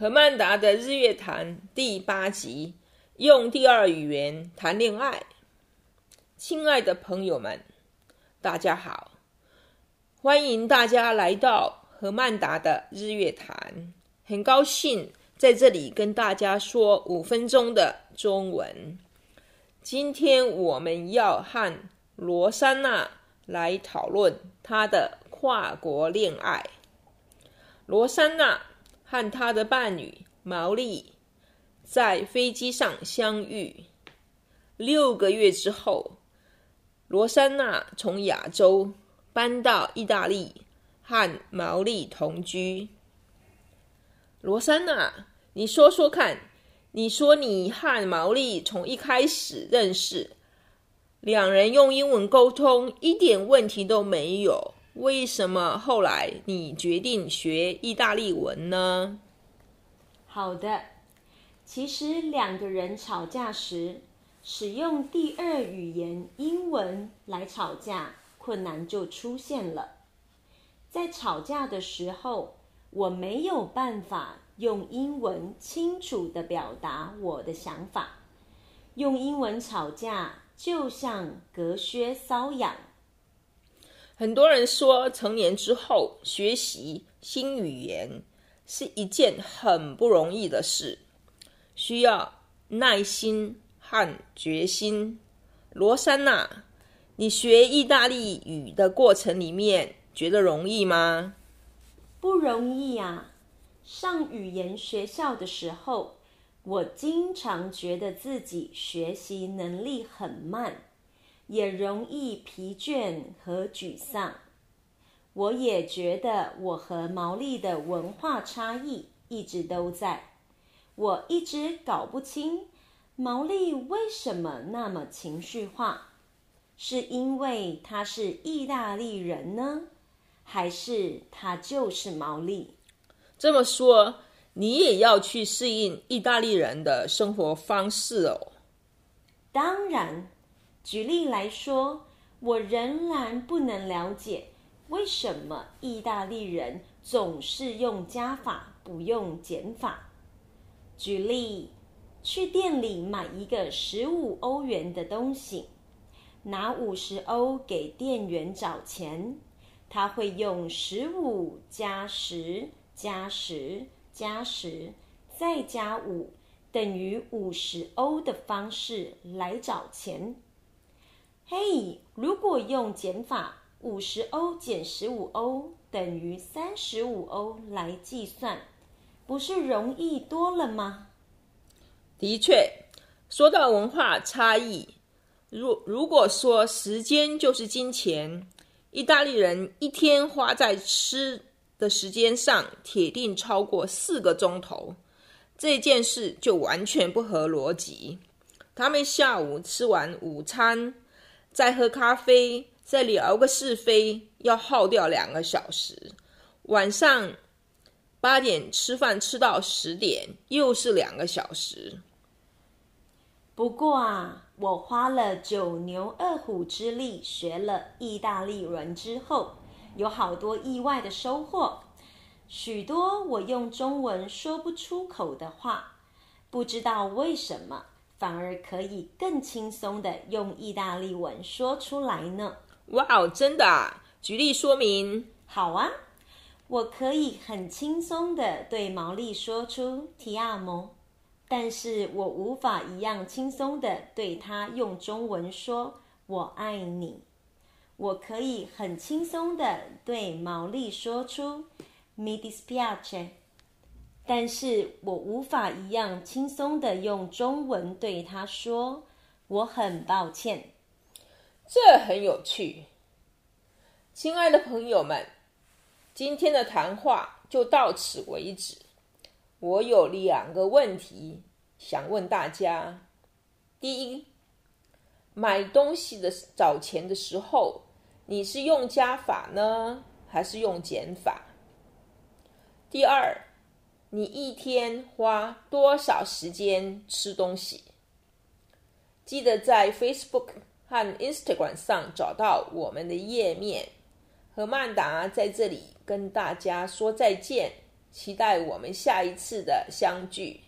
何曼达的日月谈第八集，用第二语言谈恋爱。亲爱的朋友们，大家好，欢迎大家来到何曼达的日月谈。很高兴在这里跟大家说五分钟的中文。今天我们要和罗珊娜来讨论她的跨国恋爱。罗珊娜。和他的伴侣毛利在飞机上相遇。六个月之后，罗珊娜从亚洲搬到意大利，和毛利同居。罗珊娜，你说说看，你说你和毛利从一开始认识，两人用英文沟通，一点问题都没有。为什么后来你决定学意大利文呢？好的，其实两个人吵架时使用第二语言英文来吵架，困难就出现了。在吵架的时候，我没有办法用英文清楚的表达我的想法，用英文吵架就像隔靴搔痒。很多人说，成年之后学习新语言是一件很不容易的事，需要耐心和决心。罗珊娜，你学意大利语的过程里面觉得容易吗？不容易啊！上语言学校的时候，我经常觉得自己学习能力很慢。也容易疲倦和沮丧。我也觉得我和毛利的文化差异一直都在。我一直搞不清毛利为什么那么情绪化，是因为他是意大利人呢，还是他就是毛利？这么说，你也要去适应意大利人的生活方式哦。当然。举例来说，我仍然不能了解为什么意大利人总是用加法不用减法。举例，去店里买一个十五欧元的东西，拿五十欧给店员找钱，他会用十五加十加十加十再加五等于五十欧的方式来找钱。嘿如果用减法，五十欧减十五欧等于三十五欧来计算，不是容易多了吗？的确，说到文化差异，如如果说时间就是金钱，意大利人一天花在吃的时间上，铁定超过四个钟头，这件事就完全不合逻辑。他们下午吃完午餐。再喝咖啡，再聊个是非，要耗掉两个小时。晚上八点吃饭，吃到十点，又是两个小时。不过啊，我花了九牛二虎之力学了意大利文之后，有好多意外的收获。许多我用中文说不出口的话，不知道为什么。反而可以更轻松地用意大利文说出来呢！哇哦，真的啊？举例说明。好啊，我可以很轻松地对毛利说出 “ti amo”，但是我无法一样轻松地对他用中文说“我爱你”。我可以很轻松地对毛利说出 “mi dispiace”。但是我无法一样轻松的用中文对他说：“我很抱歉。”这很有趣。亲爱的朋友们，今天的谈话就到此为止。我有两个问题想问大家：第一，买东西的找钱的时候，你是用加法呢，还是用减法？第二，你一天花多少时间吃东西？记得在 Facebook 和 Instagram 上找到我们的页面。和曼达在这里跟大家说再见，期待我们下一次的相聚。